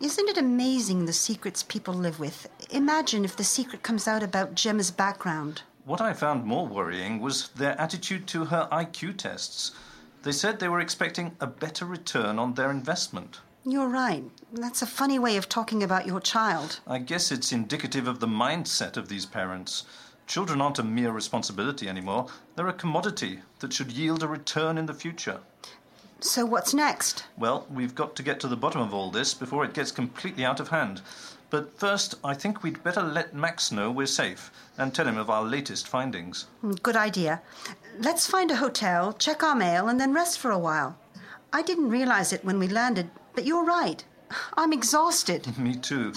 Isn't it amazing the secrets people live with? Imagine if the secret comes out about Gemma's background. What I found more worrying was their attitude to her IQ tests. They said they were expecting a better return on their investment. You're right. That's a funny way of talking about your child. I guess it's indicative of the mindset of these parents. Children aren't a mere responsibility anymore, they're a commodity that should yield a return in the future. So, what's next? Well, we've got to get to the bottom of all this before it gets completely out of hand. But first, I think we'd better let Max know we're safe and tell him of our latest findings. Hmm, good idea. Let's find a hotel, check our mail, and then rest for a while. I didn't realize it when we landed, but you're right. I'm exhausted. Me too.